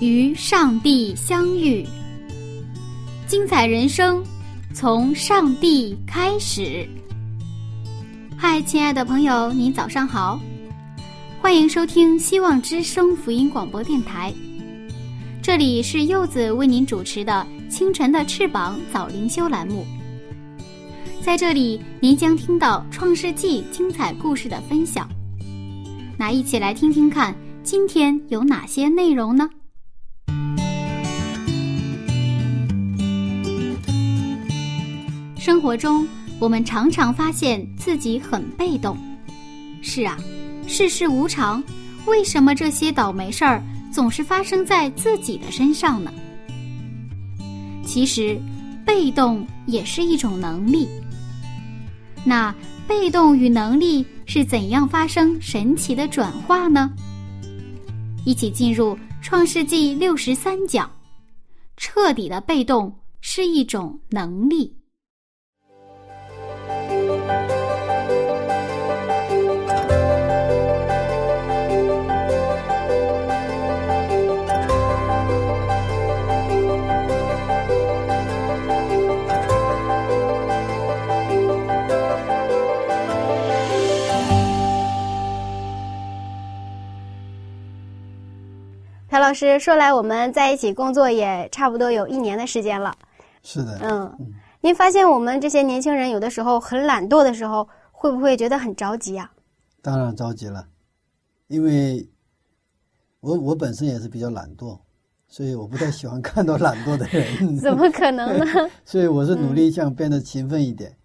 与上帝相遇，精彩人生从上帝开始。嗨，亲爱的朋友，您早上好。欢迎收听希望之声福音广播电台，这里是柚子为您主持的《清晨的翅膀》早灵修栏目。在这里，您将听到《创世纪》精彩故事的分享。那一起来听听看，今天有哪些内容呢？生活中，我们常常发现自己很被动。是啊。世事无常，为什么这些倒霉事儿总是发生在自己的身上呢？其实，被动也是一种能力。那被动与能力是怎样发生神奇的转化呢？一起进入《创世纪》六十三讲，彻底的被动是一种能力。老师说来，我们在一起工作也差不多有一年的时间了。是的，嗯，您发现我们这些年轻人有的时候很懒惰的时候，会不会觉得很着急呀？当然着急了，因为我我本身也是比较懒惰，所以我不太喜欢看到懒惰的人。怎么可能呢？所以我是努力想变得勤奋一点，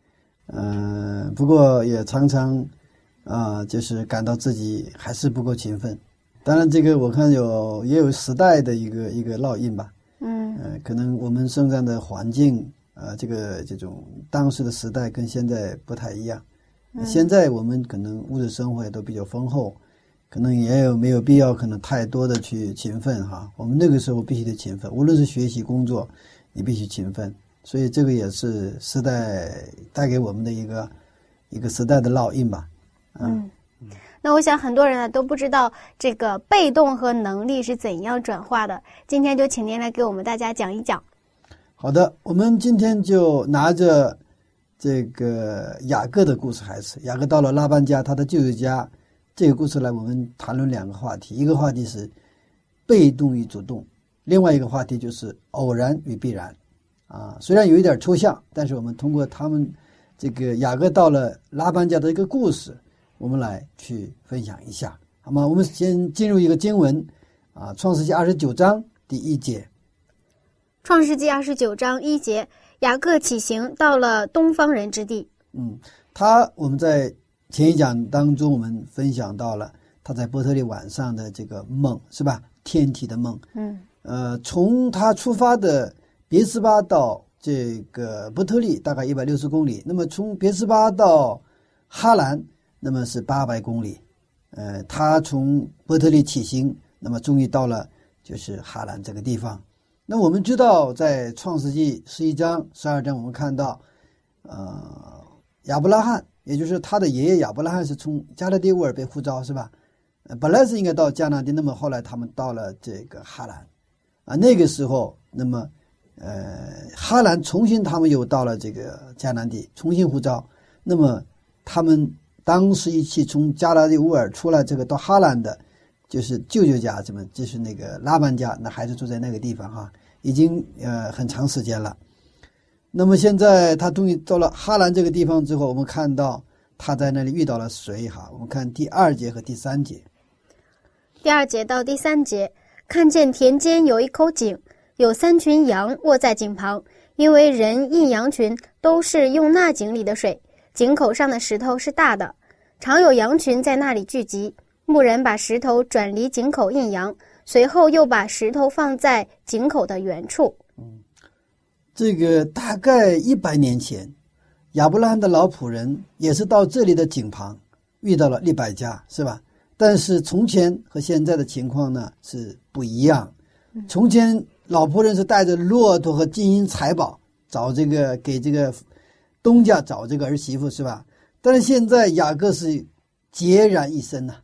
嗯，不过也常常啊，就是感到自己还是不够勤奋。当然，这个我看有也有时代的一个一个烙印吧。嗯，呃，可能我们生长的环境啊，这个这种当时的时代跟现在不太一样。现在我们可能物质生活也都比较丰厚，可能也有没有必要可能太多的去勤奋哈。我们那个时候必须得勤奋，无论是学习工作，你必须勤奋。所以这个也是时代带给我们的一个一个时代的烙印吧。嗯。那我想很多人呢都不知道这个被动和能力是怎样转化的。今天就请您来给我们大家讲一讲。好的，我们今天就拿着这个雅各的故事开始。雅各到了拉班家，他的舅舅家，这个故事来，我们谈论两个话题。一个话题是被动与主动，另外一个话题就是偶然与必然。啊，虽然有一点抽象，但是我们通过他们这个雅各到了拉班家的一个故事。我们来去分享一下，好吗？我们先进入一个经文，啊，《创世纪》二十九章第一节，《创世纪》二十九章一节，雅各起行到了东方人之地。嗯，他我们在前一讲当中，我们分享到了他在波特利晚上的这个梦，是吧？天体的梦。嗯，呃，从他出发的别斯巴到这个伯特利大概一百六十公里，那么从别斯巴到哈兰。那么是八百公里，呃，他从波特利起行，那么终于到了就是哈兰这个地方。那我们知道，在创世纪十一章、十二章，我们看到，呃，亚伯拉罕，也就是他的爷爷亚伯拉罕是从加勒底乌尔被呼召，是吧？本来是应该到迦南地，那么后来他们到了这个哈兰，啊，那个时候，那么，呃，哈兰重新他们又到了这个迦南地，重新呼召，那么他们。当时一起从加拉利乌尔出来，这个到哈兰的，就是舅舅家，怎么就是那个拉班家，那孩子住在那个地方哈，已经呃很长时间了。那么现在他终于到了哈兰这个地方之后，我们看到他在那里遇到了谁哈？我们看第二节和第三节。第二节到第三节，看见田间有一口井，有三群羊卧在井旁，因为人印羊群都是用那井里的水。井口上的石头是大的，常有羊群在那里聚集。牧人把石头转离井口印羊，随后又把石头放在井口的原处。嗯，这个大概一百年前，亚伯拉罕的老仆人也是到这里的井旁遇到了利百加，是吧？但是从前和现在的情况呢是不一样。从前老仆人是带着骆驼和金银财宝找这个给这个东家找这个儿媳妇，是吧？但是现在雅各是孑然一身呐，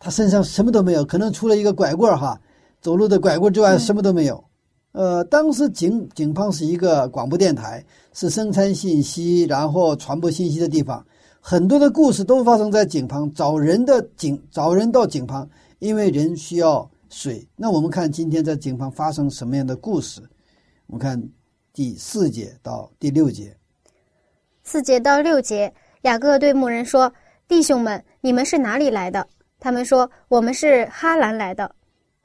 他身上什么都没有，可能除了一个拐棍哈，走路的拐棍之外什么都没有。呃，当时井井旁是一个广播电台，是生产信息然后传播信息的地方，很多的故事都发生在井旁，找人的井找人到井旁，因为人需要水。那我们看今天在井旁发生什么样的故事？我们看第四节到第六节，四节到六节。雅各对牧人说：“弟兄们，你们是哪里来的？”他们说：“我们是哈兰来的。”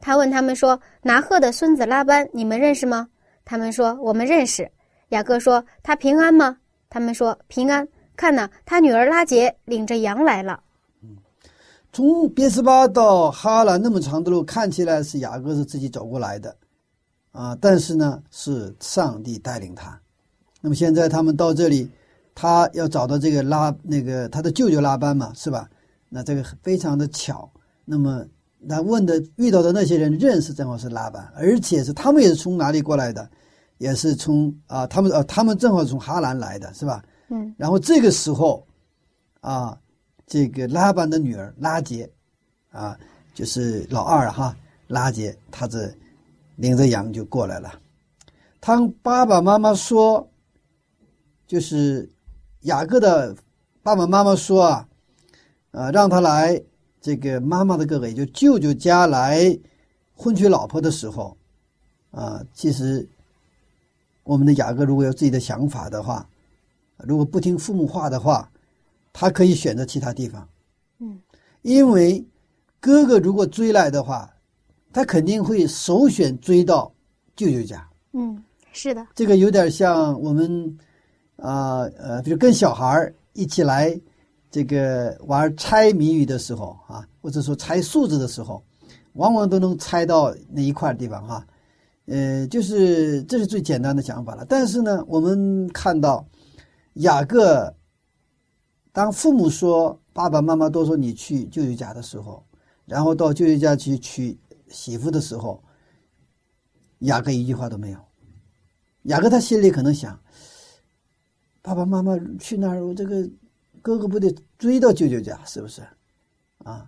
他问他们说：“拿鹤的孙子拉班，你们认识吗？”他们说：“我们认识。”雅各说：“他平安吗？”他们说：“平安。”看呐，他女儿拉杰领着羊来了。从别斯巴到哈兰那么长的路，看起来是雅各是自己走过来的，啊，但是呢，是上帝带领他。那么现在他们到这里。他要找到这个拉那个他的舅舅拉班嘛，是吧？那这个非常的巧。那么他问的遇到的那些人认识正好是拉班，而且是他们也是从哪里过来的，也是从啊，他们呃他们正好从哈兰来的是吧？嗯。然后这个时候，啊，这个拉班的女儿拉杰，啊，就是老二哈，拉杰，他这领着羊就过来了。他爸爸妈妈说，就是。雅各的爸爸妈妈说啊，呃，让他来这个妈妈的哥哥，也就舅舅家来婚娶老婆的时候，啊，其实我们的雅各如果有自己的想法的话，如果不听父母话的话，他可以选择其他地方。嗯，因为哥哥如果追来的话，他肯定会首选追到舅舅家。嗯，是的，这个有点像我们。啊呃，比如跟小孩一起来这个玩猜谜语的时候啊，或者说猜数字的时候，往往都能猜到那一块地方哈。呃，就是这是最简单的想法了。但是呢，我们看到雅各当父母说爸爸妈妈都说你去舅舅家的时候，然后到舅舅家去娶媳妇的时候，雅各一句话都没有。雅各他心里可能想。爸爸妈妈去那儿，我这个哥哥不得追到舅舅家，是不是？啊，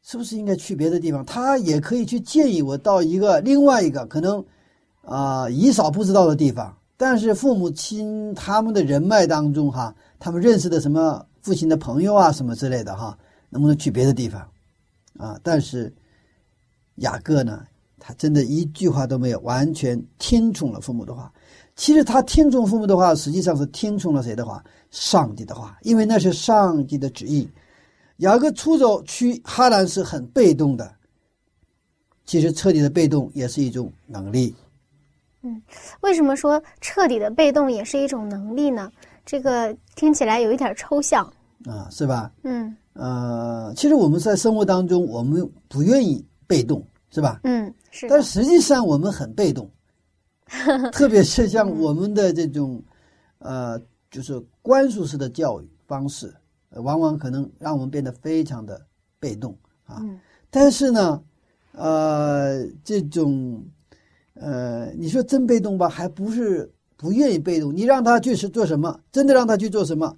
是不是应该去别的地方？他也可以去建议我到一个另外一个可能啊姨嫂不知道的地方。但是父母亲他们的人脉当中，哈，他们认识的什么父亲的朋友啊，什么之类的，哈，能不能去别的地方？啊，但是雅各呢，他真的一句话都没有，完全听从了父母的话。其实他听从父母的话，实际上是听从了谁的话？上帝的话，因为那是上帝的旨意。雅各出走去哈兰是很被动的，其实彻底的被动也是一种能力。嗯，为什么说彻底的被动也是一种能力呢？这个听起来有一点抽象啊，是吧？嗯，呃，其实我们在生活当中，我们不愿意被动，是吧？嗯，是。但实际上我们很被动。特别是像我们的这种，呃，就是灌输式的教育方式，往往可能让我们变得非常的被动啊。但是呢，呃，这种，呃，你说真被动吧，还不是不愿意被动。你让他去是做什么，真的让他去做什么，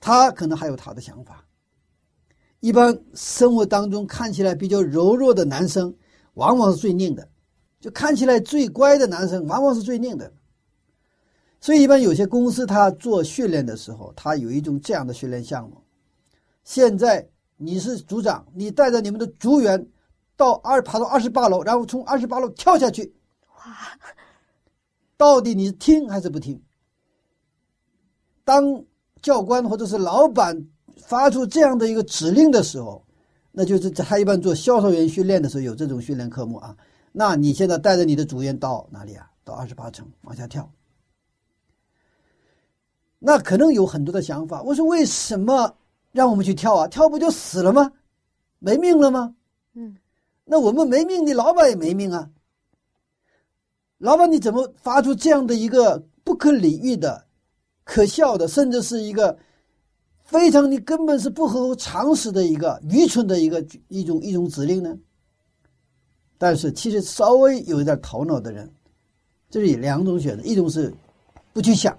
他可能还有他的想法。一般生活当中看起来比较柔弱的男生，往往是最拧的。就看起来最乖的男生，往往是最拧的。所以，一般有些公司他做训练的时候，他有一种这样的训练项目。现在你是组长，你带着你们的组员到二爬到二十八楼，然后从二十八楼跳下去。哇！到底你听还是不听？当教官或者是老板发出这样的一个指令的时候，那就是他一般做销售员训练的时候有这种训练科目啊。那你现在带着你的组员到哪里啊？到二十八层往下跳。那可能有很多的想法。我说为什么让我们去跳啊？跳不就死了吗？没命了吗？嗯。那我们没命，你老板也没命啊。老板，你怎么发出这样的一个不可理喻的、可笑的，甚至是一个非常你根本是不合乎常识的一个愚蠢的一个一种一种指令呢？但是，其实稍微有一点头脑的人，这是两种选择：一种是不去想，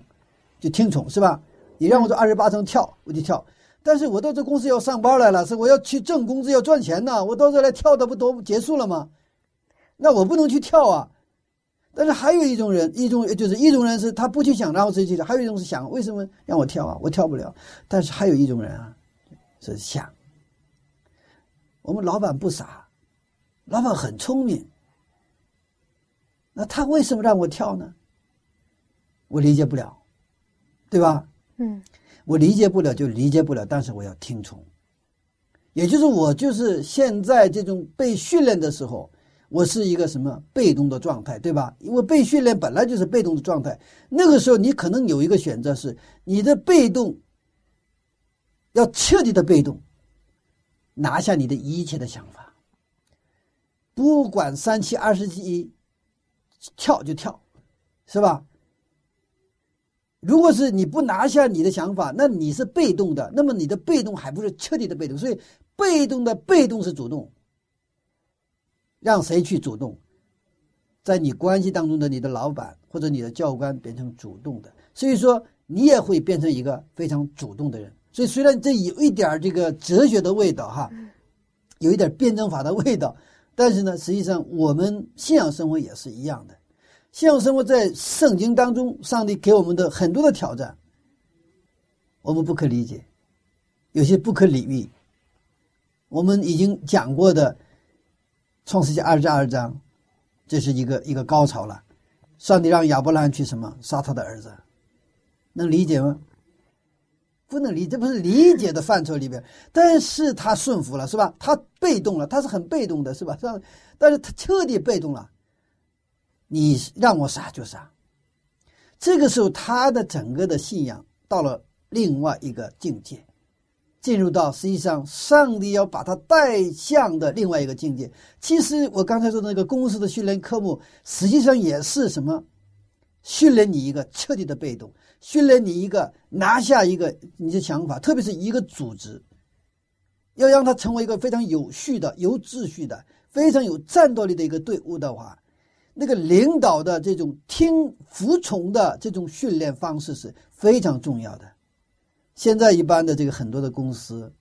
就听从，是吧？你让我做二十八层跳，我就跳。但是我到这公司要上班来了，是我要去挣工资要赚钱呢。我到这来跳的不都结束了吗？那我不能去跳啊。但是还有一种人，一种就是一种人是他不去想，然后自己去；还有一种是想，为什么让我跳啊？我跳不了。但是还有一种人啊，是想。我们老板不傻。老板很聪明，那他为什么让我跳呢？我理解不了，对吧？嗯，我理解不了就理解不了，但是我要听从。也就是我就是现在这种被训练的时候，我是一个什么被动的状态，对吧？因为被训练本来就是被动的状态。那个时候你可能有一个选择是，你的被动要彻底的被动，拿下你的一切的想法。不管三七二十一，跳就跳，是吧？如果是你不拿下你的想法，那你是被动的。那么你的被动还不是彻底的被动，所以被动的被动是主动。让谁去主动？在你关系当中的你的老板或者你的教官变成主动的，所以说你也会变成一个非常主动的人。所以虽然这有一点这个哲学的味道哈，有一点辩证法的味道。但是呢，实际上我们信仰生活也是一样的。信仰生活在圣经当中，上帝给我们的很多的挑战，我们不可理解，有些不可理喻。我们已经讲过的《创世纪二十二章，这是一个一个高潮了。上帝让亚伯拉罕去什么杀他的儿子，能理解吗？不能理，这不是理解的范畴里边，但是他顺服了，是吧？他被动了，他是很被动的，是吧？让，但是他彻底被动了。你让我杀就杀。这个时候，他的整个的信仰到了另外一个境界，进入到实际上上帝要把他带向的另外一个境界。其实我刚才说的那个公司的训练科目，实际上也是什么？训练你一个彻底的被动。训练你一个拿下一个你的想法，特别是一个组织，要让它成为一个非常有序的、有秩序的、非常有战斗力的一个队伍的话，那个领导的这种听服从的这种训练方式是非常重要的。现在一般的这个很多的公司，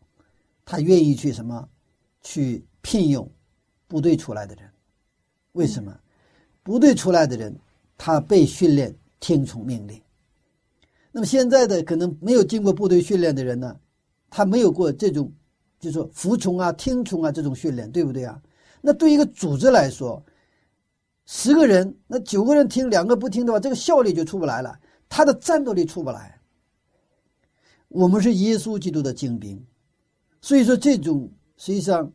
他愿意去什么，去聘用部队出来的人，为什么？部队出来的人，他被训练听从命令。那么现在的可能没有经过部队训练的人呢，他没有过这种，就是说服从啊、听从啊这种训练，对不对啊？那对一个组织来说，十个人那九个人听，两个不听的话，这个效率就出不来了，他的战斗力出不来。我们是耶稣基督的精兵，所以说这种实际上，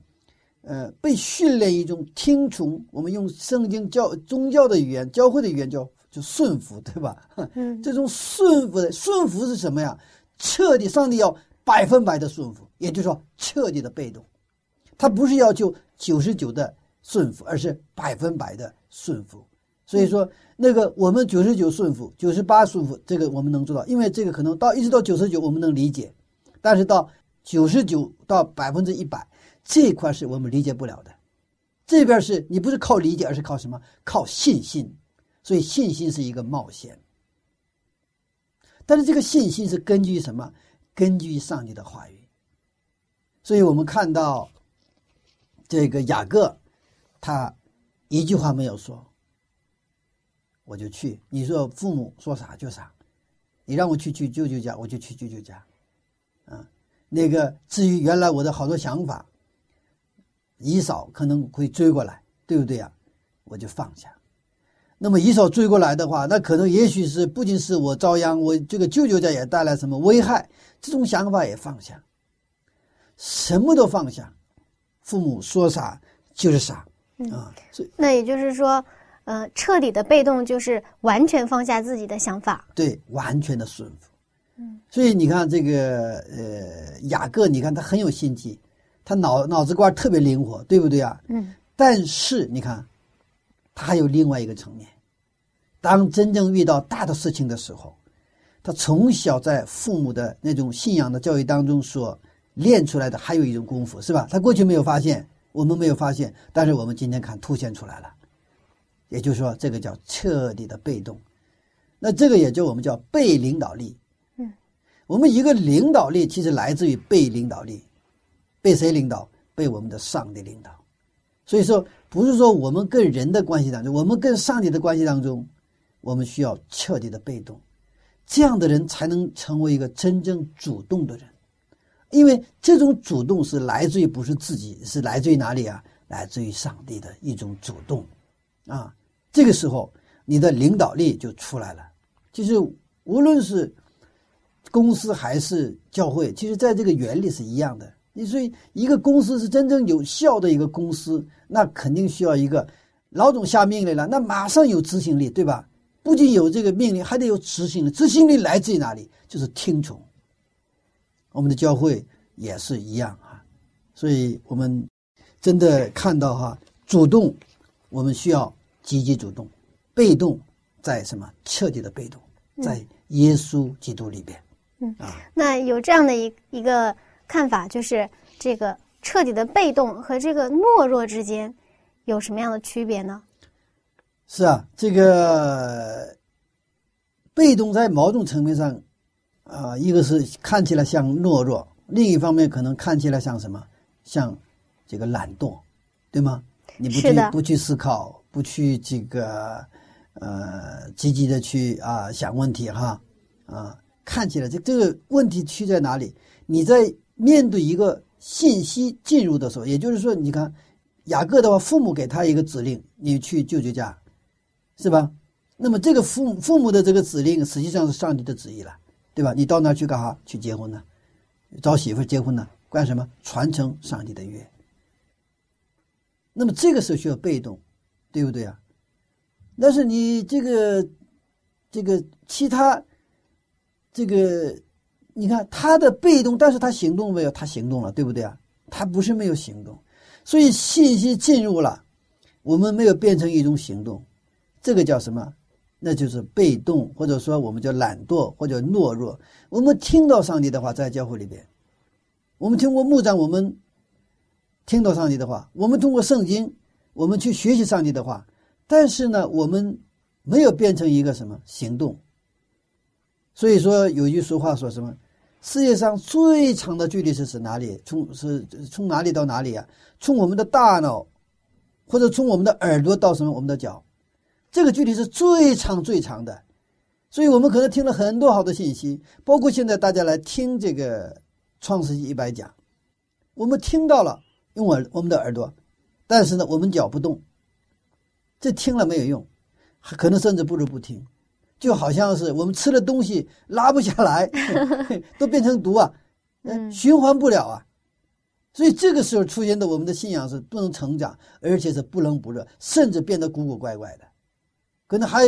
呃，被训练一种听从，我们用圣经教宗教的语言、教会的语言叫。就顺服，对吧？嗯，这种顺服的顺服是什么呀？彻底，上帝要百分百的顺服，也就是说，彻底的被动。他不是要求九十九的顺服，而是百分百的顺服。所以说，那个我们九十九顺服，九十八顺服，这个我们能做到，因为这个可能到一直到九十九我们能理解，但是到九十九到百分之一百这一块是我们理解不了的。这边是你不是靠理解，而是靠什么？靠信心。所以信心是一个冒险，但是这个信心是根据什么？根据上帝的话语。所以我们看到这个雅各，他一句话没有说，我就去。你说父母说啥就啥，你让我去去舅舅家，我就去舅舅家。啊，那个至于原来我的好多想法，姨嫂可能会追过来，对不对呀？我就放下。那么姨嫂追过来的话，那可能也许是不仅是我遭殃，我这个舅舅家也带来什么危害，这种想法也放下，什么都放下，父母说啥就是啥啊。所以那也就是说，呃，彻底的被动就是完全放下自己的想法，对，完全的顺服。嗯，所以你看这个呃雅各，你看他很有心机，他脑脑子瓜特别灵活，对不对啊？嗯。但是你看，他还有另外一个层面。当真正遇到大的事情的时候，他从小在父母的那种信仰的教育当中所练出来的，还有一种功夫，是吧？他过去没有发现，我们没有发现，但是我们今天看凸显出来了。也就是说，这个叫彻底的被动。那这个也就我们叫被领导力。嗯，我们一个领导力其实来自于被领导力，被谁领导？被我们的上帝领导。所以说，不是说我们跟人的关系当中，我们跟上帝的关系当中，我们需要彻底的被动，这样的人才能成为一个真正主动的人。因为这种主动是来自于不是自己，是来自于哪里啊？来自于上帝的一种主动，啊。这个时候，你的领导力就出来了。就是无论是公司还是教会，其实在这个原理是一样的。你所以，一个公司是真正有效的一个公司，那肯定需要一个老总下命令了，那马上有执行力，对吧？不仅有这个命令，还得有执行力。执行力来自于哪里？就是听从。我们的教会也是一样啊。所以我们真的看到哈，主动，我们需要。积极主动，被动在什么？彻底的被动，在耶稣基督里边。嗯啊，那有这样的一一个看法，就是这个彻底的被动和这个懦弱之间有什么样的区别呢？是啊，这个被动在某种层面上啊，一个是看起来像懦弱，另一方面可能看起来像什么？像这个懒惰，对吗？你不去不去思考。不去这个，呃，积极的去啊想问题哈，啊，看起来这这个问题出在哪里？你在面对一个信息进入的时候，也就是说，你看雅各的话，父母给他一个指令，你去舅舅家，是吧？那么这个父父母的这个指令，实际上是上帝的旨意了，对吧？你到那去干哈？去结婚呢？找媳妇结婚呢？干什么？传承上帝的约。那么这个时候需要被动。对不对啊？但是你这个，这个其他，这个，你看他的被动，但是他行动没有，他行动了，对不对啊？他不是没有行动，所以信息进入了，我们没有变成一种行动，这个叫什么？那就是被动，或者说我们叫懒惰或者懦弱。我们听到上帝的话，在教会里边，我们听过牧长，我们听到上帝的话，我们通过圣经。我们去学习上帝的话，但是呢，我们没有变成一个什么行动。所以说有句俗话说什么：世界上最长的距离是指哪里？从是从哪里到哪里啊？从我们的大脑，或者从我们的耳朵到什么？我们的脚，这个距离是最长最长的。所以我们可能听了很多好的信息，包括现在大家来听这个《创世纪一百讲》，我们听到了，用耳我们的耳朵。但是呢，我们脚不动，这听了没有用，可能甚至不如不听，就好像是我们吃的东西拉不下来，都变成毒啊，循环不了啊，所以这个时候出现的我们的信仰是不能成长，而且是不冷不热，甚至变得古古怪怪的，可能还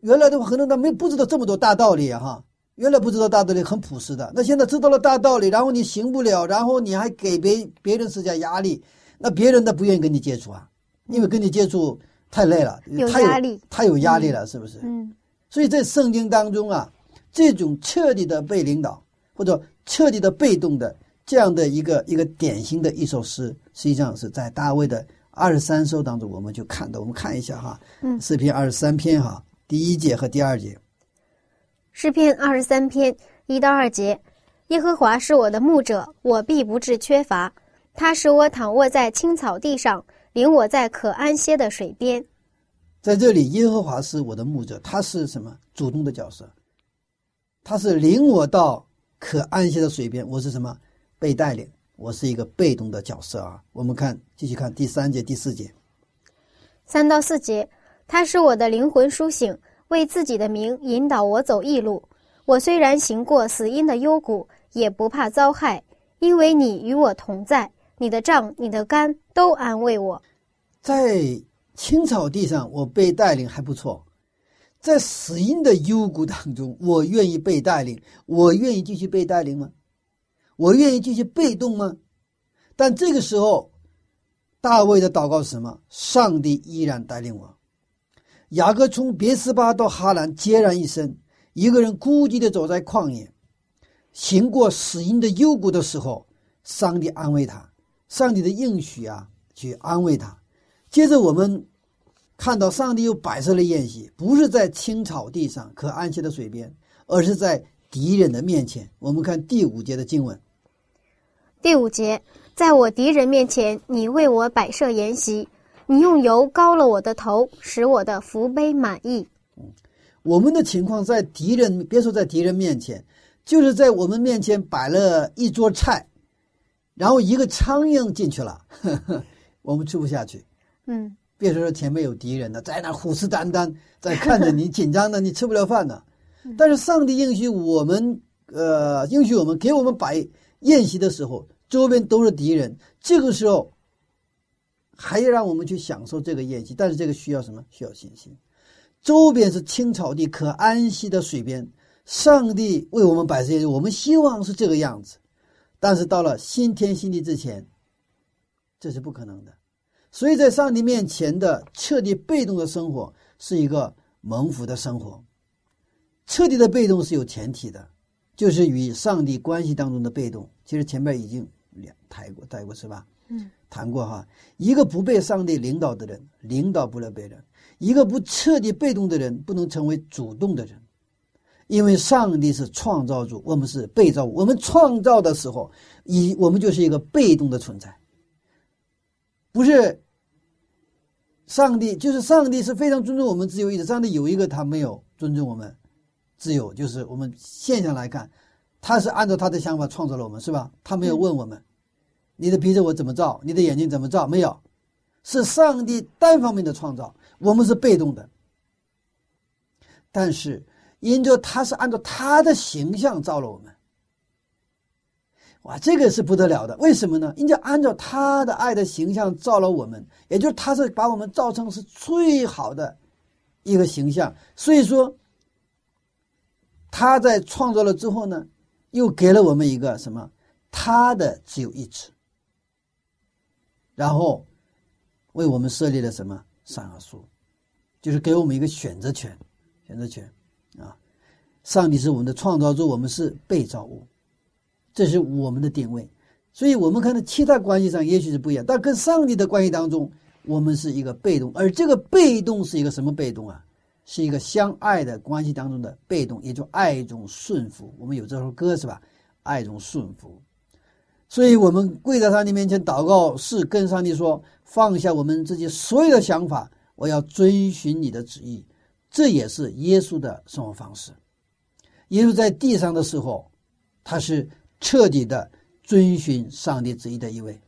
原来的话可能他没不知道这么多大道理哈，原来不知道大道理很朴实的，那现在知道了大道理，然后你行不了，然后你还给别别人施加压力。那别人他不愿意跟你接触啊，因为跟你接触太累了，太压力，太有压力了，是不是？嗯。所以在圣经当中啊，这种彻底的被领导或者彻底的被动的这样的一个一个典型的一首诗，实际上是在大卫的二十三首当中，我们就看到，我们看一下哈，嗯，诗篇二十三篇哈，第一节和第二节。诗篇二十三篇一到二节，耶和华是我的牧者，我必不致缺乏。他使我躺卧在青草地上，领我在可安歇的水边。在这里，耶和华是我的牧者，他是什么主动的角色？他是领我到可安歇的水边，我是什么被带领？我是一个被动的角色啊。我们看，继续看第三节、第四节。三到四节，他是我的灵魂苏醒，为自己的名引导我走义路。我虽然行过死荫的幽谷，也不怕遭害，因为你与我同在。你的杖、你的杆都安慰我，在青草地上，我被带领还不错；在死荫的幽谷当中，我愿意被带领，我愿意继续被带领吗？我愿意继续被动吗？但这个时候，大卫的祷告是什么？上帝依然带领我。雅各从别斯巴到哈兰，孑然一身，一个人孤寂的走在旷野，行过死荫的幽谷的时候，上帝安慰他，上帝的应许啊，去安慰他。接着我们看到上帝又摆设了宴席，不是在青草地上可安歇的水边，而是在敌人的面前。我们看第五节的经文。第五节，在我敌人面前，你为我摆设筵席。你用油膏了我的头，使我的福杯满意。我们的情况在敌人，别说在敌人面前，就是在我们面前摆了一桌菜，然后一个苍蝇进去了，呵 呵我们吃不下去。嗯，别说说前面有敌人了，在那虎视眈眈，在看着你，紧张的你吃不了饭呢。但是上帝应许我们，呃，应许我们给我们摆宴席的时候，周边都是敌人，这个时候。还要让我们去享受这个宴席，但是这个需要什么？需要信心。周边是青草地，可安息的水边，上帝为我们摆设宴席，我们希望是这个样子。但是到了新天新地之前，这是不可能的。所以在上帝面前的彻底被动的生活，是一个蒙福的生活。彻底的被动是有前提的，就是与上帝关系当中的被动。其实前面已经两谈过、带过，是吧？嗯。谈过哈，一个不被上帝领导的人，领导不了别人；一个不彻底被动的人，不能成为主动的人。因为上帝是创造主，我们是被造物。我们创造的时候，以我们就是一个被动的存在，不是。上帝就是上帝是非常尊重我们自由意志。上帝有一个他没有尊重我们自由，就是我们现象来看，他是按照他的想法创造了我们，是吧？他没有问我们。你的鼻子我怎么造？你的眼睛怎么造？没有，是上帝单方面的创造，我们是被动的。但是，因着他是按照他的形象造了我们，哇，这个是不得了的。为什么呢？因为按照他的爱的形象造了我们，也就是他是把我们造成是最好的一个形象。所以说，他在创造了之后呢，又给了我们一个什么？他的自由意志。然后，为我们设立了什么善恶树，就是给我们一个选择权，选择权啊！上帝是我们的创造主，我们是被造物，这是我们的定位。所以，我们看到其他关系上也许是不一样，但跟上帝的关系当中，我们是一个被动，而这个被动是一个什么被动啊？是一个相爱的关系当中的被动，也就爱中顺服。我们有这首歌是吧？爱中顺服。所以，我们跪在上帝面前祷告，是跟上帝说：放下我们自己所有的想法，我要遵循你的旨意。这也是耶稣的生活方式。耶稣在地上的时候，他是彻底的遵循上帝旨意的一位，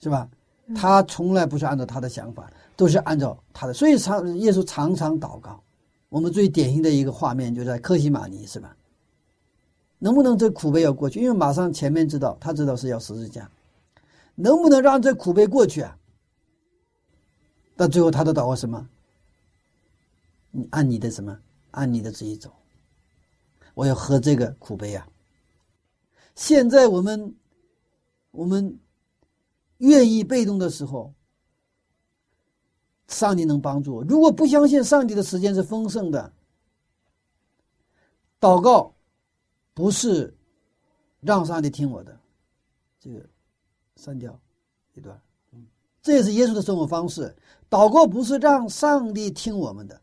是吧？他从来不是按照他的想法，都是按照他的。所以，常耶稣常常祷告。我们最典型的一个画面就在克西玛尼，是吧？能不能这苦悲要过去？因为马上前面知道，他知道是要十字架，能不能让这苦悲过去啊？到最后他的祷告什么？你按你的什么？按你的旨意走。我要喝这个苦悲啊！现在我们，我们愿意被动的时候，上帝能帮助我。如果不相信上帝的时间是丰盛的，祷告。不是让上帝听我的，这个删掉一段。嗯，这也是耶稣的生活方式。祷告不是让上帝听我们的，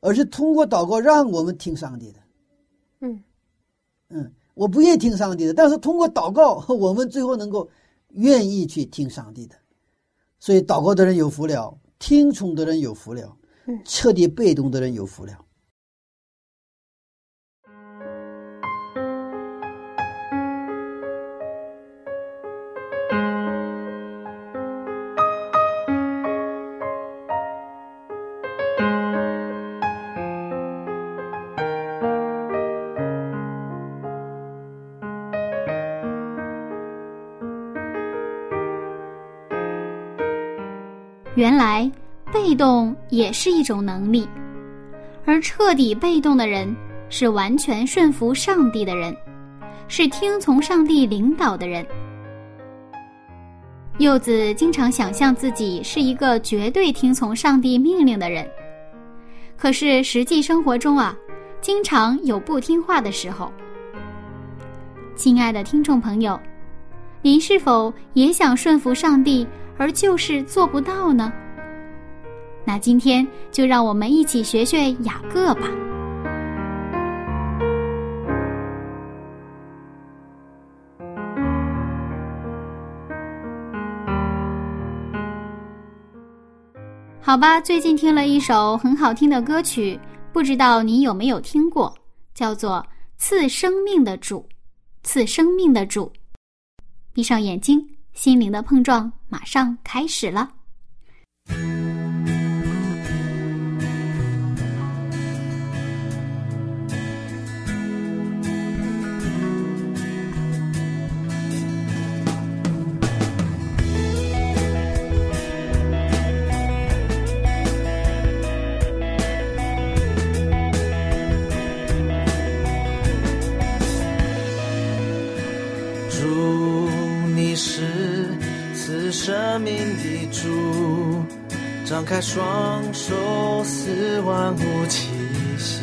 而是通过祷告让我们听上帝的。嗯嗯，我不愿意听上帝的，但是通过祷告，我们最后能够愿意去听上帝的。所以，祷告的人有福了，听从的人有福了，彻底被动的人有福了。原来被动也是一种能力，而彻底被动的人是完全顺服上帝的人，是听从上帝领导的人。柚子经常想象自己是一个绝对听从上帝命令的人，可是实际生活中啊，经常有不听话的时候。亲爱的听众朋友，您是否也想顺服上帝，而就是做不到呢？那今天就让我们一起学学雅各吧。好吧，最近听了一首很好听的歌曲，不知道你有没有听过，叫做《赐生命的主》，赐生命的主。闭上眼睛，心灵的碰撞马上开始了。开双手，似万物气息。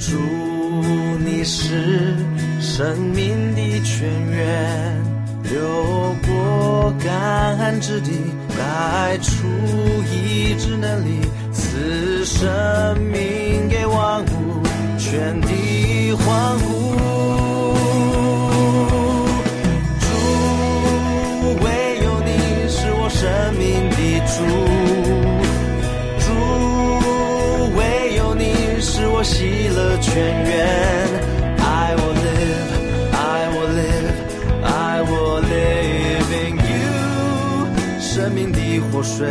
主，你是生命的泉源，流过干旱之地，带出医治能力，赐生命给万物，全地欢呼。喜乐泉源。I will live, I will live, I will live in you。生命的活水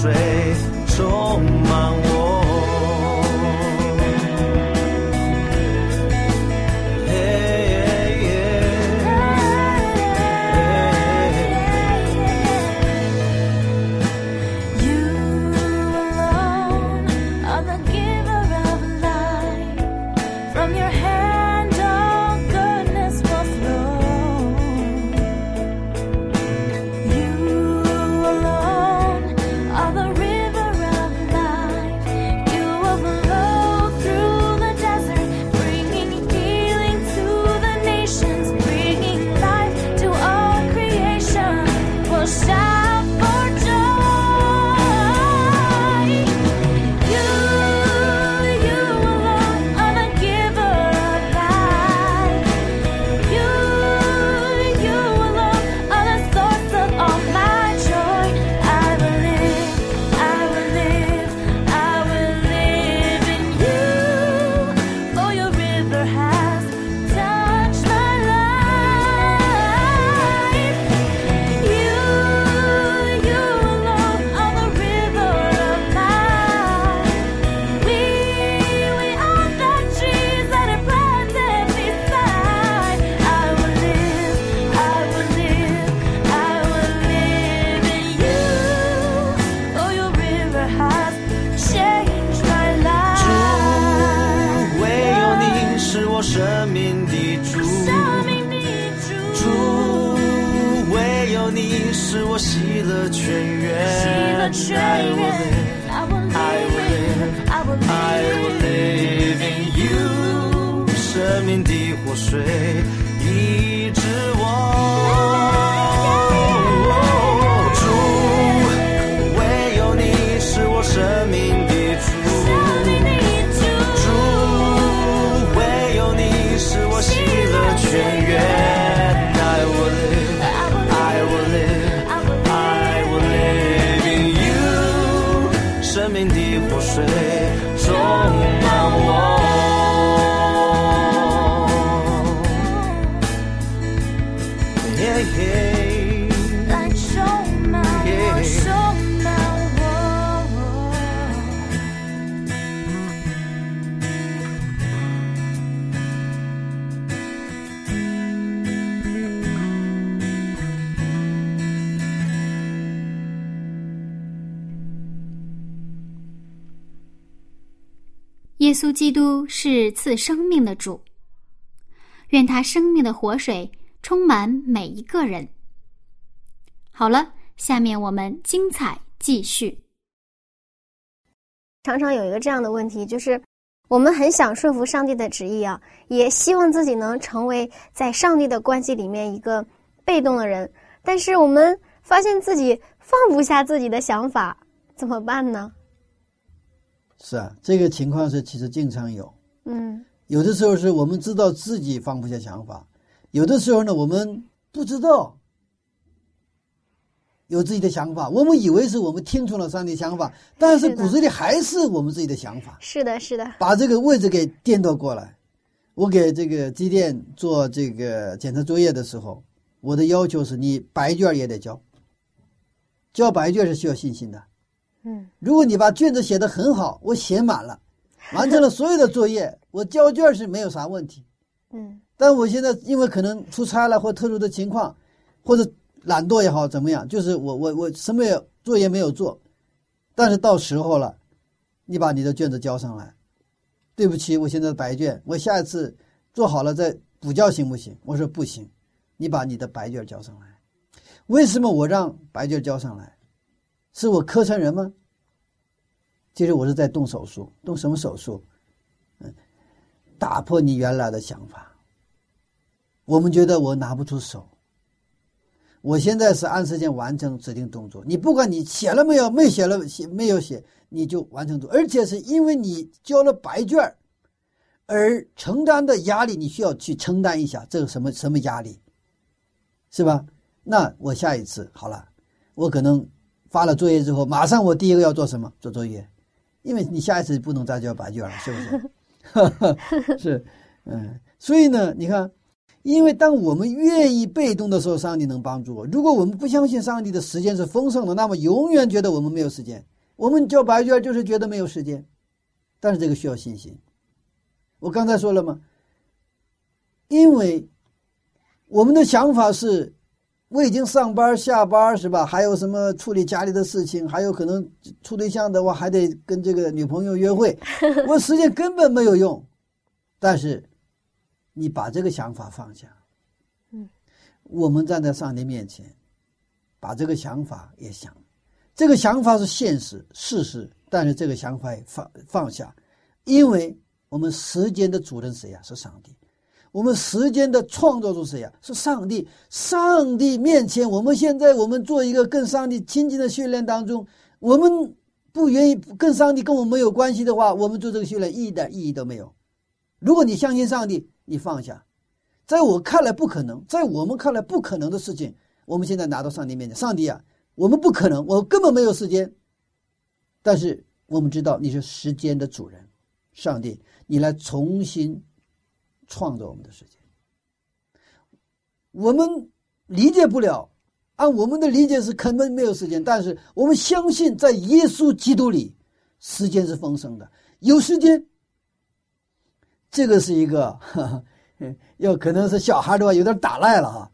水充满你是我喜乐全源，in you 生命的活水一直耶稣基督是赐生命的主，愿他生命的活水充满每一个人。好了，下面我们精彩继续。常常有一个这样的问题，就是我们很想顺服上帝的旨意啊，也希望自己能成为在上帝的关系里面一个被动的人，但是我们发现自己放不下自己的想法，怎么办呢？是啊，这个情况是其实经常有。嗯，有的时候是我们知道自己放不下想法，有的时候呢，我们不知道有自己的想法，我们以为是我们听从了上帝想法，但是骨子里还是我们自己的想法，是的，是的，把这个位置给颠倒过来。我给这个机电做这个检测作业的时候，我的要求是你白卷也得交，交白卷是需要信心的。嗯如果你把卷子写得很好，我写满了，完成了所有的作业，我交卷是没有啥问题。嗯但我现在因为可能出差了或特殊的情况，或者懒惰也好怎么样，就是我我我什么也作业没有做，但是到时候了，你把你的卷子交上来。对不起，我现在的白卷，我下一次做好了再补交行不行？我说不行，你把你的白卷交上来。为什么我让白卷交上来？是我磕碜人吗？其实我是在动手术，动什么手术？嗯，打破你原来的想法。我们觉得我拿不出手，我现在是按时间完成指定动作。你不管你写了没有，没写了写没有写，你就完成做，而且是因为你交了白卷而承担的压力，你需要去承担一下这个什么什么压力，是吧？那我下一次好了，我可能发了作业之后，马上我第一个要做什么？做作业，因为你下一次不能再交白卷了，是不是？是，嗯，所以呢，你看，因为当我们愿意被动的时候，上帝能帮助我。如果我们不相信上帝的时间是丰盛的，那么永远觉得我们没有时间。我们交白卷就是觉得没有时间，但是这个需要信心。我刚才说了吗？因为我们的想法是，我已经上班下班是吧？还有什么处理家里的事情，还有可能处对象的话，还得跟这个女朋友约会，我时间根本没有用。但是，你把这个想法放下，嗯，我们站在上帝面前，把这个想法也想，这个想法是现实事实，但是这个想法也放放下，因为我们时间的主人谁呀？是上帝。我们时间的创造主谁呀？是上帝。上帝面前，我们现在我们做一个跟上帝亲近的训练当中，我们不愿意跟上帝跟我们没有关系的话，我们做这个训练一点意义都没有。如果你相信上帝，你放下，在我看来不可能，在我们看来不可能的事情，我们现在拿到上帝面前，上帝啊，我们不可能，我根本没有时间。但是我们知道你是时间的主人，上帝，你来重新创造我们的时间。我们理解不了，按我们的理解是根本没有时间，但是我们相信在耶稣基督里，时间是丰盛的，有时间。这个是一个，哈哈，要可能是小孩的话有点打赖了哈，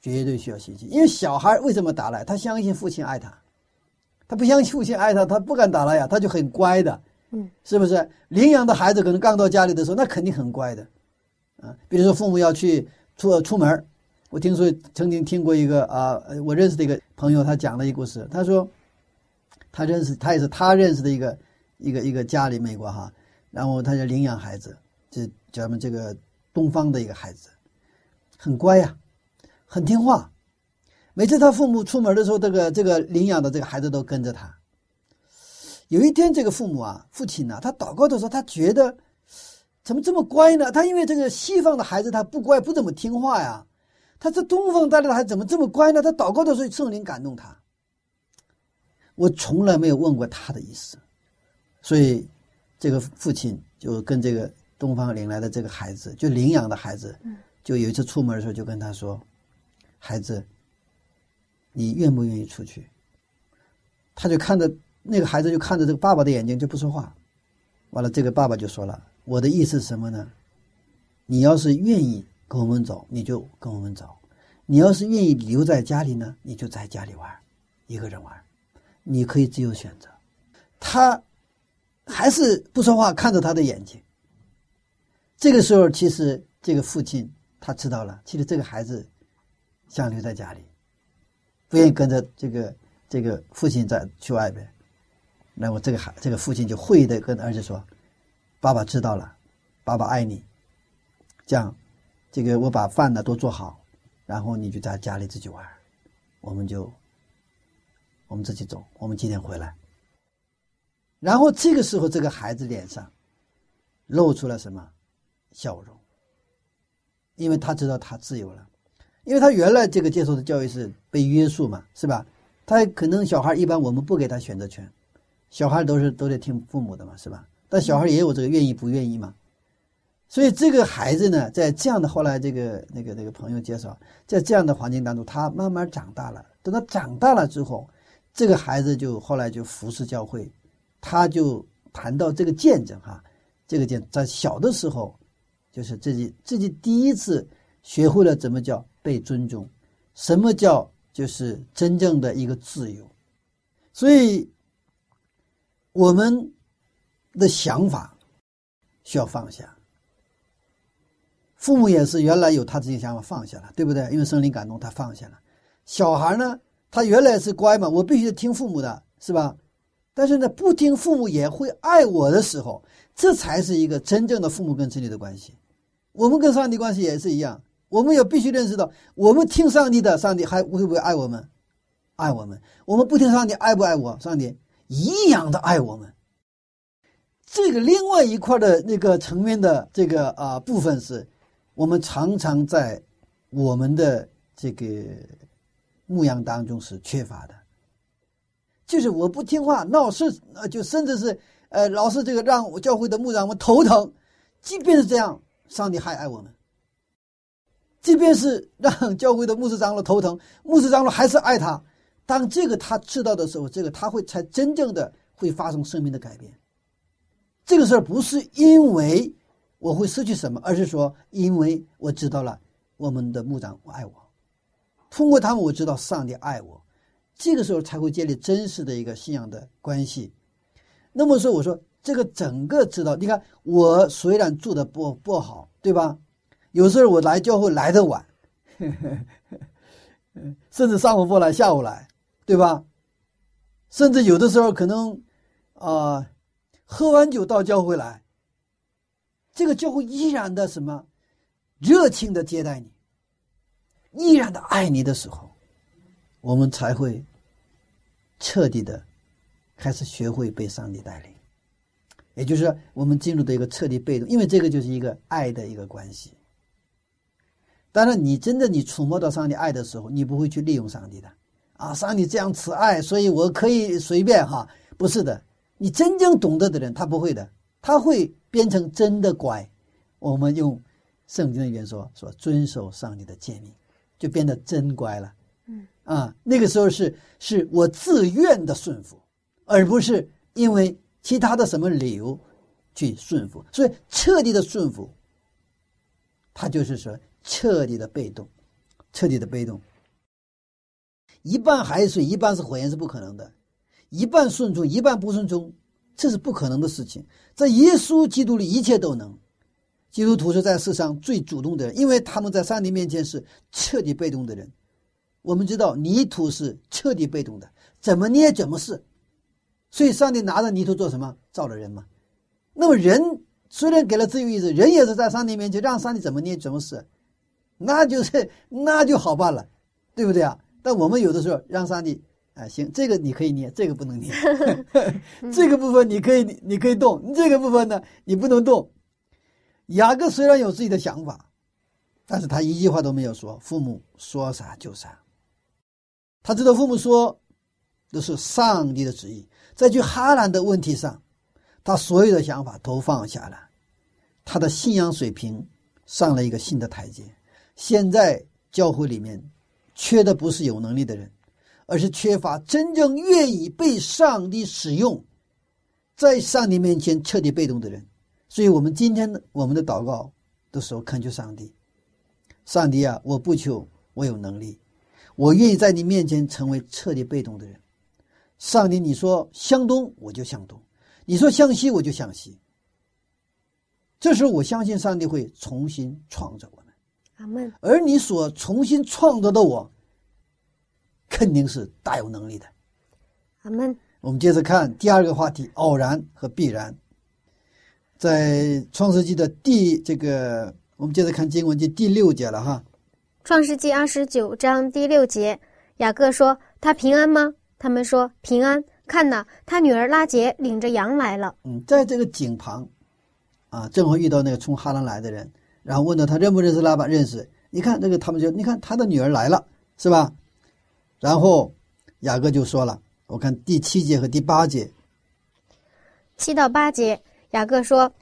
绝对需要信心，因为小孩为什么打赖？他相信父亲爱他，他不相信父亲爱他，他不敢打赖呀，他就很乖的，嗯，是不是？领养的孩子可能刚到家里的时候，那肯定很乖的，啊，比如说父母要去出出门我听说曾经听过一个啊，我认识的一个朋友，他讲了一个故事，他说他认识他也是他认识的一个一个一个家里美国哈，然后他就领养孩子。这咱们这个东方的一个孩子，很乖呀，很听话。每次他父母出门的时候，这个这个领养的这个孩子都跟着他。有一天，这个父母啊，父亲呢、他祷告的时候，他觉得怎么这么乖呢？他因为这个西方的孩子他不乖，不怎么听话呀。他这东方带来的孩子怎么这么乖呢？他祷告的时候，圣灵感动他。我从来没有问过他的意思，所以这个父亲就跟这个。东方领来的这个孩子，就领养的孩子，就有一次出门的时候，就跟他说：“孩子，你愿不愿意出去？”他就看着那个孩子，就看着这个爸爸的眼睛，就不说话。完了，这个爸爸就说了：“我的意思是什么呢？你要是愿意跟我们走，你就跟我们走；你要是愿意留在家里呢，你就在家里玩，一个人玩，你可以自由选择。”他还是不说话，看着他的眼睛。这个时候，其实这个父亲他知道了，其实这个孩子想留在家里，不愿意跟着这个这个父亲在去外边。那么这个孩这个父亲就会意的跟儿子说：“爸爸知道了，爸爸爱你。这样，这个我把饭呢都做好，然后你就在家里自己玩，我们就我们自己走，我们几点回来？”然后这个时候，这个孩子脸上露出了什么笑容？因为他知道他自由了，因为他原来这个接受的教育是被约束嘛，是吧？他可能小孩一般我们不给他选择权，小孩都是都得听父母的嘛，是吧？但小孩也有这个愿意不愿意嘛。所以这个孩子呢，在这样的后来这个那个那个朋友介绍，在这样的环境当中，他慢慢长大了。等他长大了之后，这个孩子就后来就服侍教会。他就谈到这个见证哈，这个见在小的时候，就是自己自己第一次学会了怎么叫被尊重，什么叫就是真正的一个自由，所以我们的想法需要放下。父母也是原来有他自己想法放下了，对不对？因为生灵感动，他放下了。小孩呢，他原来是乖嘛，我必须得听父母的，是吧？但是呢，不听父母也会爱我的时候，这才是一个真正的父母跟子女的关系。我们跟上帝关系也是一样，我们也必须认识到，我们听上帝的，上帝还会不会爱我们？爱我们。我们不听上帝，爱不爱我？上帝一样的爱我们。这个另外一块的那个层面的这个啊部分是，我们常常在我们的这个牧羊当中是缺乏的。就是我不听话闹事，呃，就甚至是，呃，老是这个让我教会的牧长们头疼。即便是这样，上帝还爱我们。即便是让教会的牧师长老头疼，牧师长老还是爱他。当这个他知道的时候，这个他会才真正的会发生生命的改变。这个事儿不是因为我会失去什么，而是说，因为我知道了我们的牧长我爱我，通过他们我知道上帝爱我。这个时候才会建立真实的一个信仰的关系。那么说，我说这个整个知道，你看我虽然住的不不好，对吧？有时候我来教会来的晚，甚至上午不来，下午来，对吧？甚至有的时候可能啊，喝完酒到教会来，这个教会依然的什么热情的接待你，依然的爱你的时候，我们才会。彻底的开始学会被上帝带领，也就是说，我们进入的一个彻底被动，因为这个就是一个爱的一个关系。当然，你真的你触摸到上帝爱的时候，你不会去利用上帝的啊！上帝这样慈爱，所以我可以随便哈？不是的，你真正懂得的人，他不会的，他会变成真的乖。我们用圣经的语言说，说遵守上帝的诫命，就变得真乖了。嗯啊，那个时候是是我自愿的顺服，而不是因为其他的什么理由去顺服。所以彻底的顺服，他就是说彻底的被动，彻底的被动。一半海水，一半是火焰是不可能的，一半顺从，一半不顺从，这是不可能的事情。在耶稣基督里，一切都能。基督徒是在世上最主动的人，因为他们在上帝面前是彻底被动的人。我们知道泥土是彻底被动的，怎么捏怎么是，所以上帝拿着泥土做什么？造了人嘛。那么人虽然给了自由意志，人也是在上帝面前让上帝怎么捏怎么是，那就是那就好办了，对不对啊？但我们有的时候让上帝啊，行，这个你可以捏，这个不能捏，这个部分你可以你可以动，这个部分呢你不能动。雅各虽然有自己的想法，但是他一句话都没有说，父母说啥就啥。他知道父母说的是上帝的旨意，在去哈兰的问题上，他所有的想法都放下了，他的信仰水平上了一个新的台阶。现在教会里面缺的不是有能力的人，而是缺乏真正愿意被上帝使用，在上帝面前彻底被动的人。所以，我们今天的我们的祷告的时候，恳求上帝：上帝啊，我不求我有能力。我愿意在你面前成为彻底被动的人，上帝，你说向东我就向东，你说向西，我就向西。这时候，我相信上帝会重新创造我们。阿门。而你所重新创造的我，肯定是大有能力的。阿门。我们接着看第二个话题：偶然和必然。在创世纪的第这个，我们接着看经文第第六节了哈。创世纪二十九章第六节，雅各说：“他平安吗？”他们说：“平安。”看呐，他女儿拉杰领着羊来了。嗯，在这个井旁，啊，正好遇到那个从哈兰来的人，然后问到他认不认识拉班？认识。你看那个，他们就你看他的女儿来了，是吧？然后雅各就说了：“我看第七节和第八节，七到八节，雅各说：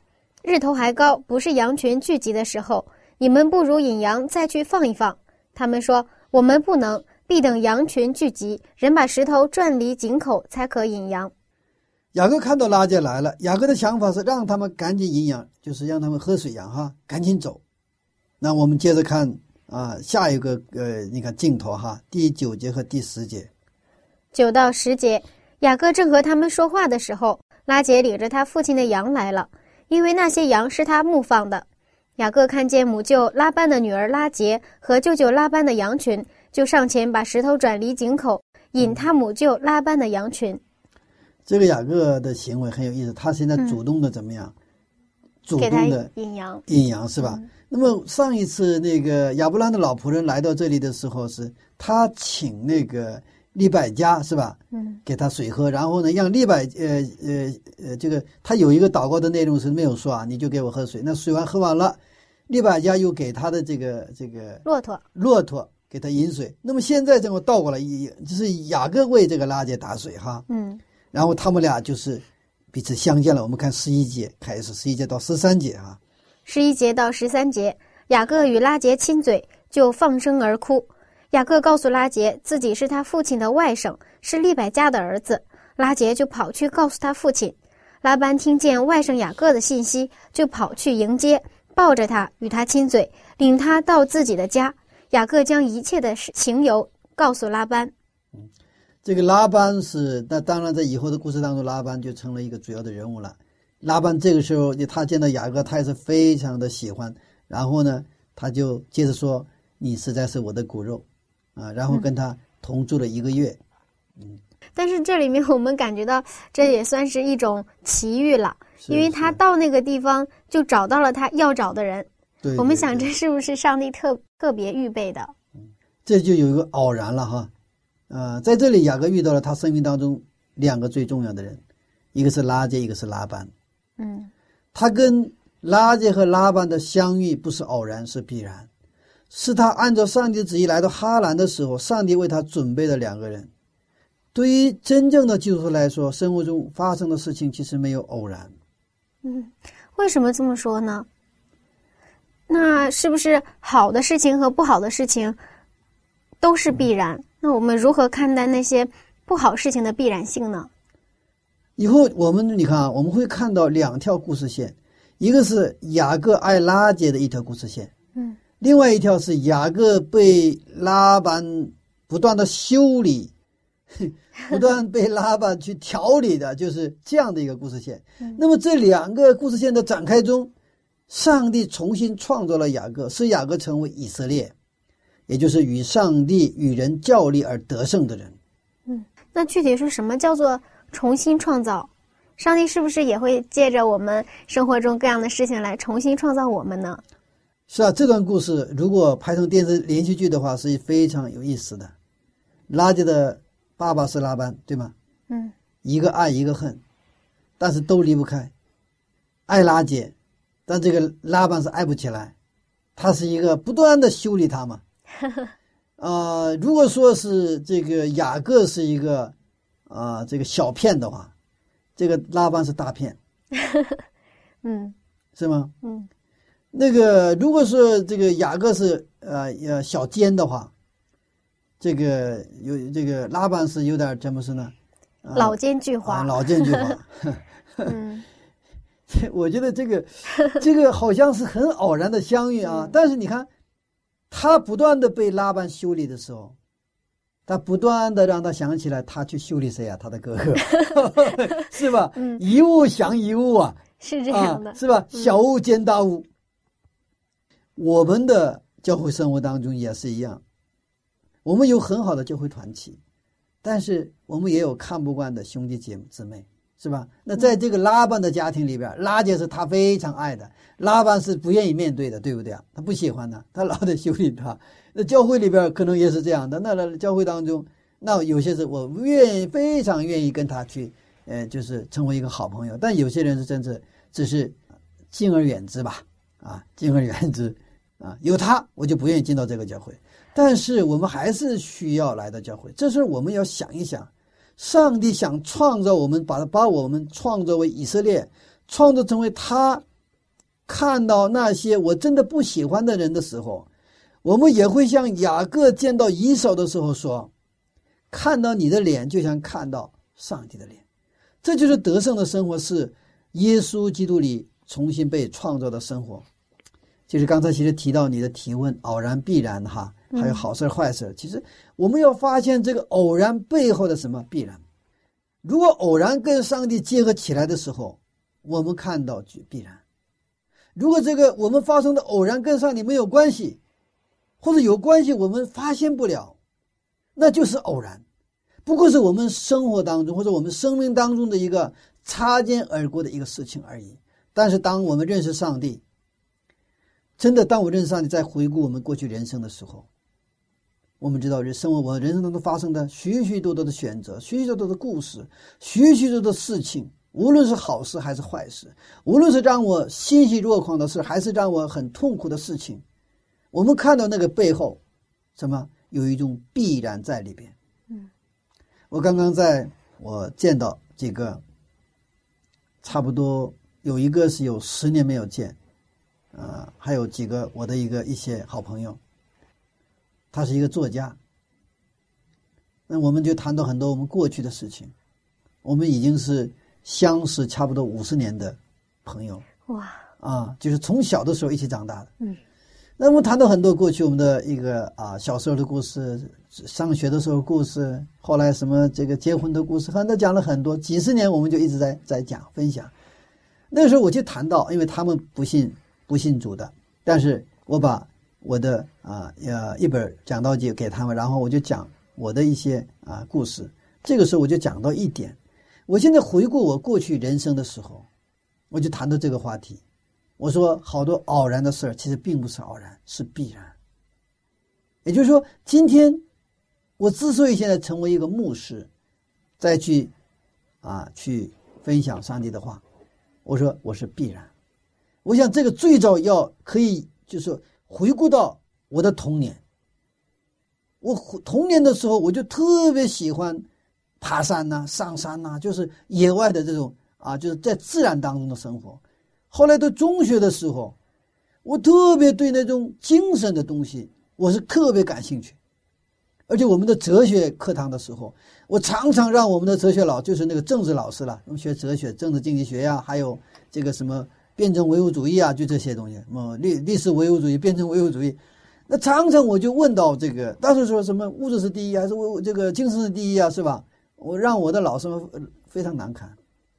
日头还高，不是羊群聚集的时候，你们不如引羊再去放一放。他们说：我们不能。”必等羊群聚集，人把石头转离井口，才可引羊。雅各看到拉杰来了，雅各的想法是让他们赶紧引羊，就是让他们喝水羊哈，赶紧走。那我们接着看啊，下一个呃，你看镜头哈，第九节和第十节，九到十节，雅各正和他们说话的时候，拉杰领着他父亲的羊来了，因为那些羊是他牧放的。雅各看见母舅拉班的女儿拉杰和舅舅拉班的羊群。就上前把石头转离井口，引他母舅拉班的羊群。这个雅各的行为很有意思，他现在主动的怎么样？主动的引羊，引羊是吧？那么上一次那个亚伯兰的老仆人来到这里的时候，是他请那个利百加是吧？嗯，给他水喝，然后呢，让利百呃呃呃，这个他有一个祷告的内容是没有说啊，你就给我喝水。那水完喝完了，利百加又给他的这个这个骆驼，骆驼。给他饮水，那么现在这么倒过来，一就是雅各为这个拉结打水哈，嗯，然后他们俩就是彼此相见了。我们看十一节开始，十一节到十三节啊，十一节到十三节，雅各与拉杰亲嘴，就放声而哭。雅各告诉拉杰自己是他父亲的外甥，是利百加的儿子，拉杰就跑去告诉他父亲。拉班听见外甥雅各的信息，就跑去迎接，抱着他与他亲嘴，领他到自己的家。雅各将一切的事情由告诉拉班。这个拉班是那当然，在以后的故事当中，拉班就成了一个主要的人物了。拉班这个时候，他见到雅各，他也是非常的喜欢。然后呢，他就接着说：“你实在是我的骨肉啊！”然后跟他同住了一个月。嗯，但是这里面我们感觉到，这也算是一种奇遇了，因为他到那个地方就找到了他要找的人。对我们想，这是不是上帝特特别预备的？嗯，这就有一个偶然了哈。呃，在这里，雅各遇到了他生命当中两个最重要的人，一个是拉杰，一个是拉班。嗯，他跟拉杰和拉班的相遇不是偶然，是必然，是他按照上帝旨意来到哈兰的时候，上帝为他准备的两个人。对于真正的基督徒来说，生活中发生的事情其实没有偶然。嗯，为什么这么说呢？那是不是好的事情和不好的事情都是必然？那我们如何看待那些不好事情的必然性呢？以后我们你看啊，我们会看到两条故事线，一个是雅各爱拉结的一条故事线，嗯，另外一条是雅各被拉班不断的修理，不断被拉班去调理的，就是这样的一个故事线。那么这两个故事线的展开中。上帝重新创造了雅各，使雅各成为以色列，也就是与上帝与人较力而得胜的人。嗯，那具体是什么叫做重新创造？上帝是不是也会借着我们生活中各样的事情来重新创造我们呢？是啊，这段故事如果拍成电视连续剧的话，是非常有意思的。拉杰的爸爸是拉班，对吗？嗯，一个爱一个恨，但是都离不开，爱拉杰。但这个拉班是爱不起来，他是一个不断的修理他嘛。呃，如果说是这个雅各是一个啊这个小片的话，这个拉班是大片。嗯，是吗？嗯，那个如果是这个雅各是呃呃小尖的话，这个有这个拉班是有点怎么说呢？老奸巨猾，老奸巨猾。嗯。我觉得这个，这个好像是很偶然的相遇啊。但是你看，他不断的被拉班修理的时候，他不断的让他想起来，他去修理谁啊？他的哥哥，是吧？嗯一物降一物啊，是这样的啊，，是吧？小物见大巫。我们的教会生活当中也是一样，我们有很好的教会团体，但是我们也有看不惯的兄弟姐姊妹，是吧？那在这个拉班的家庭里边，拉姐是他非常爱的，拉班是不愿意面对的，对不对啊？他不喜欢他，他老得修理他。那教会里边可能也是这样的，那教会当中，那有些是我愿意非常愿意跟他去，呃，就是成为一个好朋友，但有些人是真是只是敬而远之吧，啊，敬而远之，啊，有他我就不愿意进到这个教会，但是我们还是需要来到教会，这时候我们要想一想，上帝想创造我们，把把我们创造为以色列，创造成为他看到那些我真的不喜欢的人的时候，我们也会像雅各见到以扫的时候说：“看到你的脸，就像看到上帝的脸。”这就是得胜的生活，是耶稣基督里重新被创造的生活。就是刚才其实提到你的提问，偶然必然哈，还有好事坏事。其实我们要发现这个偶然背后的什么必然。如果偶然跟上帝结合起来的时候，我们看到就必然；如果这个我们发生的偶然跟上帝没有关系，或者有关系我们发现不了，那就是偶然，不过是我们生活当中或者我们生命当中的一个擦肩而过的一个事情而已。但是当我们认识上帝，真的，当我认识上帝，在回顾我们过去人生的时候，我们知道人生活我人生当中发生的许许多多的选择，许许多多的故事，许许多多的事情，无论是好事还是坏事，无论是让我欣喜若狂的事，还是让我很痛苦的事情，我们看到那个背后，什么有一种必然在里边。嗯，我刚刚在我见到几个，差不多有一个是有十年没有见。啊，还有几个我的一个一些好朋友，他是一个作家。那我们就谈到很多我们过去的事情，我们已经是相识差不多五十年的朋友哇，啊，就是从小的时候一起长大的。嗯，那我们谈到很多过去我们的一个啊小时候的故事，上学的时候故事，后来什么这个结婚的故事，很多讲了很多，几十年我们就一直在在讲分享。那个时候我就谈到，因为他们不信。不信主的，但是我把我的啊呃一本讲道集给他们，然后我就讲我的一些啊故事。这个时候我就讲到一点，我现在回顾我过去人生的时候，我就谈到这个话题。我说好多偶然的事儿，其实并不是偶然，是必然。也就是说，今天我之所以现在成为一个牧师，再去啊去分享上帝的话，我说我是必然。我想这个最早要可以就是回顾到我的童年。我童年的时候，我就特别喜欢爬山呐、上山呐，就是野外的这种啊，就是在自然当中的生活。后来到中学的时候，我特别对那种精神的东西，我是特别感兴趣。而且我们的哲学课堂的时候，我常常让我们的哲学老，就是那个政治老师了，我们学哲学、政治经济学呀，还有这个什么。辩证唯物主义啊，就这些东西，什么历历史唯物主义、辩证唯物主义，那常常我就问到这个，当时说什么物质是第一还是物这个精神是第一啊，是吧？我让我的老师们非常难堪，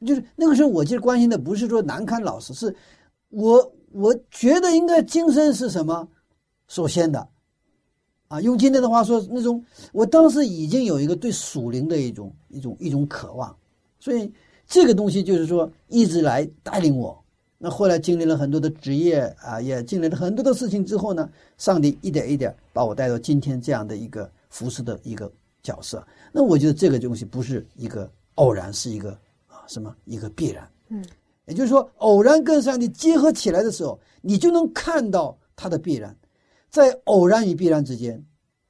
就是那个时候我其实关心的不是说难堪老师，是我我觉得应该精神是什么首先的，啊，用今天的话说，那种我当时已经有一个对属灵的一种一种一种渴望，所以这个东西就是说一直来带领我。那后来经历了很多的职业啊，也经历了很多的事情之后呢，上帝一点一点把我带到今天这样的一个服饰的一个角色。那我觉得这个东西不是一个偶然，是一个什么一个必然。嗯，也就是说，偶然跟上帝结合起来的时候，你就能看到它的必然。在偶然与必然之间，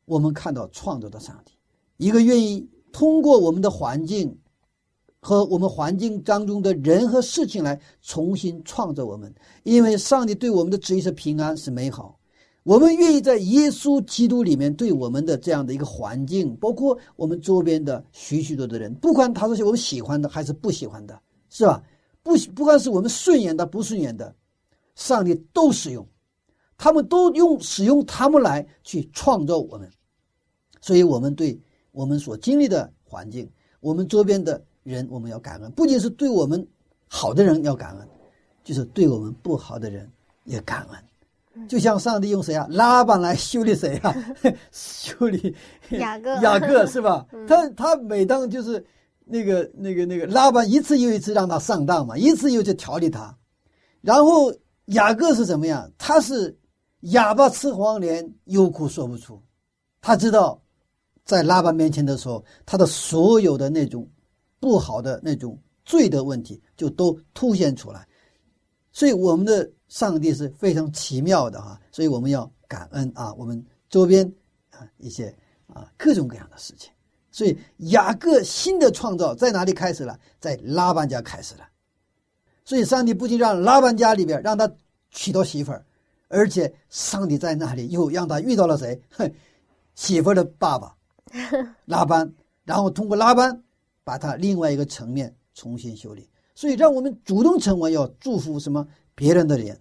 我们看到创造的上帝，一个愿意通过我们的环境。和我们环境当中的人和事情来重新创造我们，因为上帝对我们的旨意是平安，是美好。我们愿意在耶稣基督里面对我们的这样的一个环境，包括我们周边的许许多多的人，不管他是我们喜欢的还是不喜欢的，是吧？不不管是我们顺眼的不顺眼的，上帝都使用，他们都用使用他们来去创造我们。所以，我们对我们所经历的环境，我们周边的人，我们要感恩。不仅是对我们好的人要感恩，就是对我们不好的人也感恩。就像上帝用谁啊？拉班来修理谁啊？修理雅各，雅各是吧？他他每当就是那个那个那个拉班一次又一次让他上当嘛，一次又去调理他，然后雅各是怎么样？他是哑巴吃黄连，有苦说不出。他知道，在拉班面前的时候，他的所有的那种不好的那种罪的问题就都凸显出来。所以我们的上帝是非常奇妙的哈，所以我们要感恩啊，我们周边啊一些啊各种各样的事情。所以雅各新的创造在哪里开始了？在拉班家开始了。所以上帝不仅让拉班家里边让他娶到媳妇儿，而且上帝在那里又让他遇到了谁？哼。媳妇的爸爸 拉班，然后通过拉班把他另外一个层面重新修理，所以让我们主动成为要祝福什么别人的人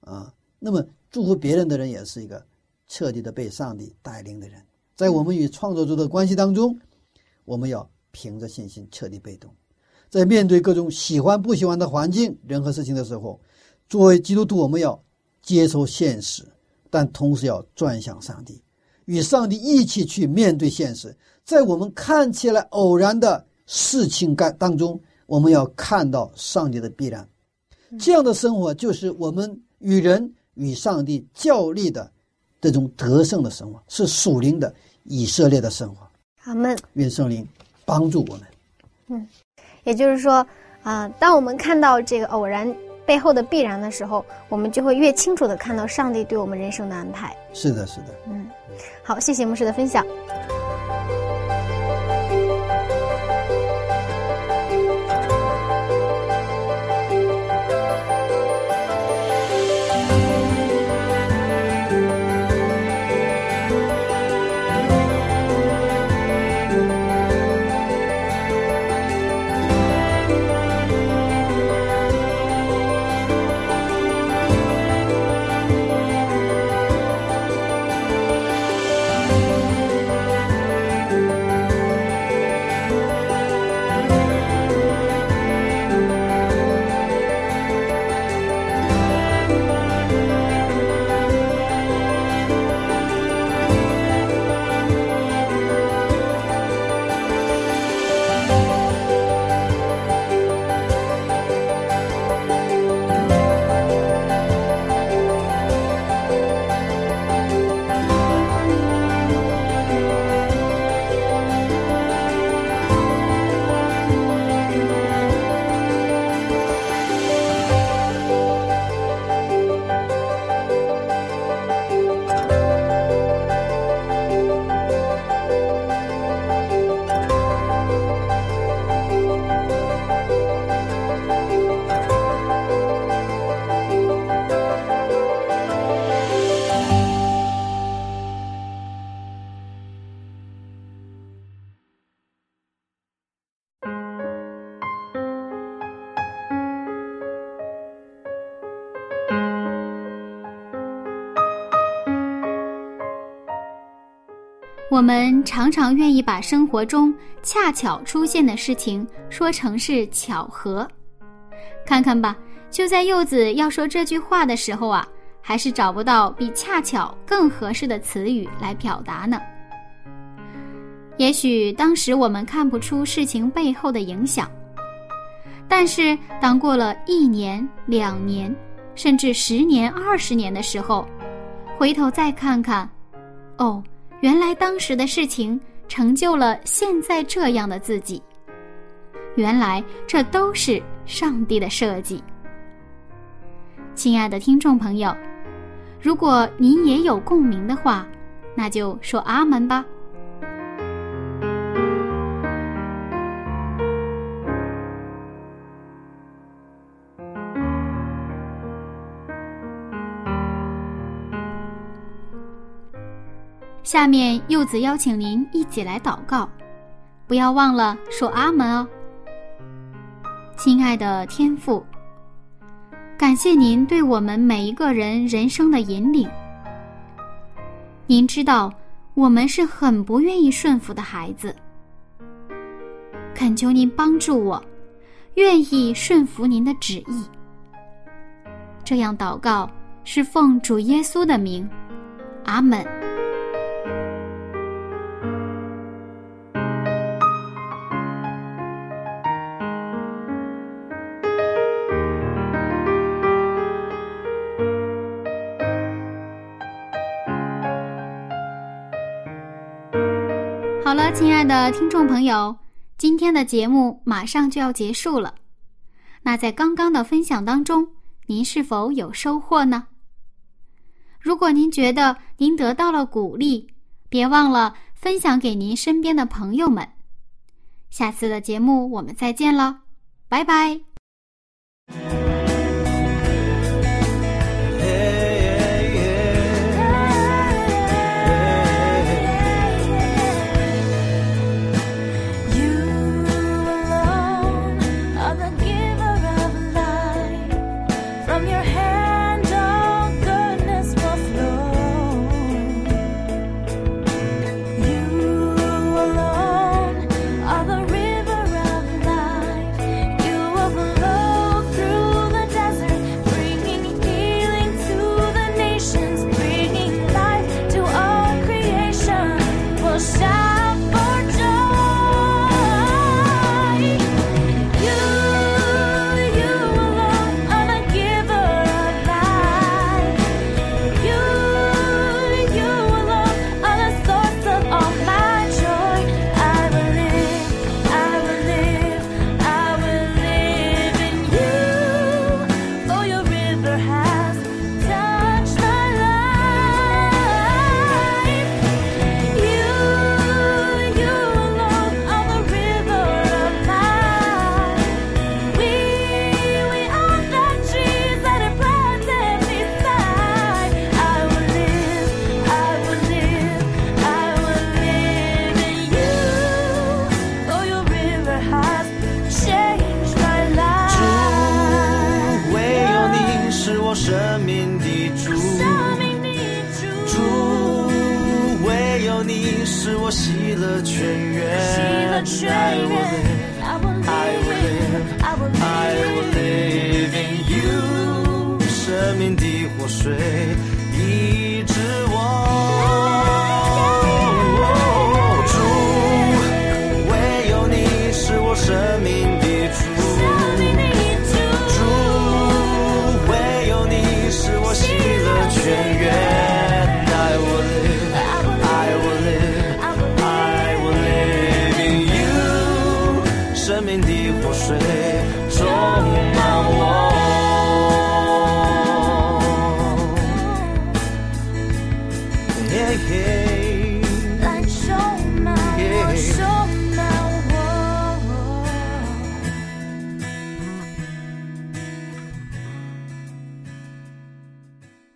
啊。那么祝福别人的人也是一个彻底的被上帝带领的人。在我们与创作者的关系当中，我们要凭着信心彻底被动。在面对各种喜欢不喜欢的环境、人和事情的时候，作为基督徒，我们要接受现实，但同时要转向上帝。与上帝一起去面对现实，在我们看起来偶然的事情干当中，我们要看到上帝的必然。这样的生活就是我们与人与上帝较力的这种得胜的生活，是属灵的以色列的生活。阿门。愿圣灵帮助我们。嗯，也就是说啊，当我们看到这个偶然。背后的必然的时候，我们就会越清楚的看到上帝对我们人生的安排。是的，是的。嗯，好，谢谢牧师的分享。我们常常愿意把生活中恰巧出现的事情说成是巧合。看看吧，就在柚子要说这句话的时候啊，还是找不到比恰巧更合适的词语来表达呢。也许当时我们看不出事情背后的影响，但是当过了一年、两年，甚至十年、二十年的时候，回头再看看，哦。原来当时的事情成就了现在这样的自己。原来这都是上帝的设计。亲爱的听众朋友，如果您也有共鸣的话，那就说阿门吧。下面柚子邀请您一起来祷告，不要忘了说阿门哦。亲爱的天父，感谢您对我们每一个人人生的引领。您知道我们是很不愿意顺服的孩子。恳求您帮助我，愿意顺服您的旨意。这样祷告是奉主耶稣的名，阿门。亲爱的听众朋友，今天的节目马上就要结束了。那在刚刚的分享当中，您是否有收获呢？如果您觉得您得到了鼓励，别忘了分享给您身边的朋友们。下次的节目我们再见了，拜拜。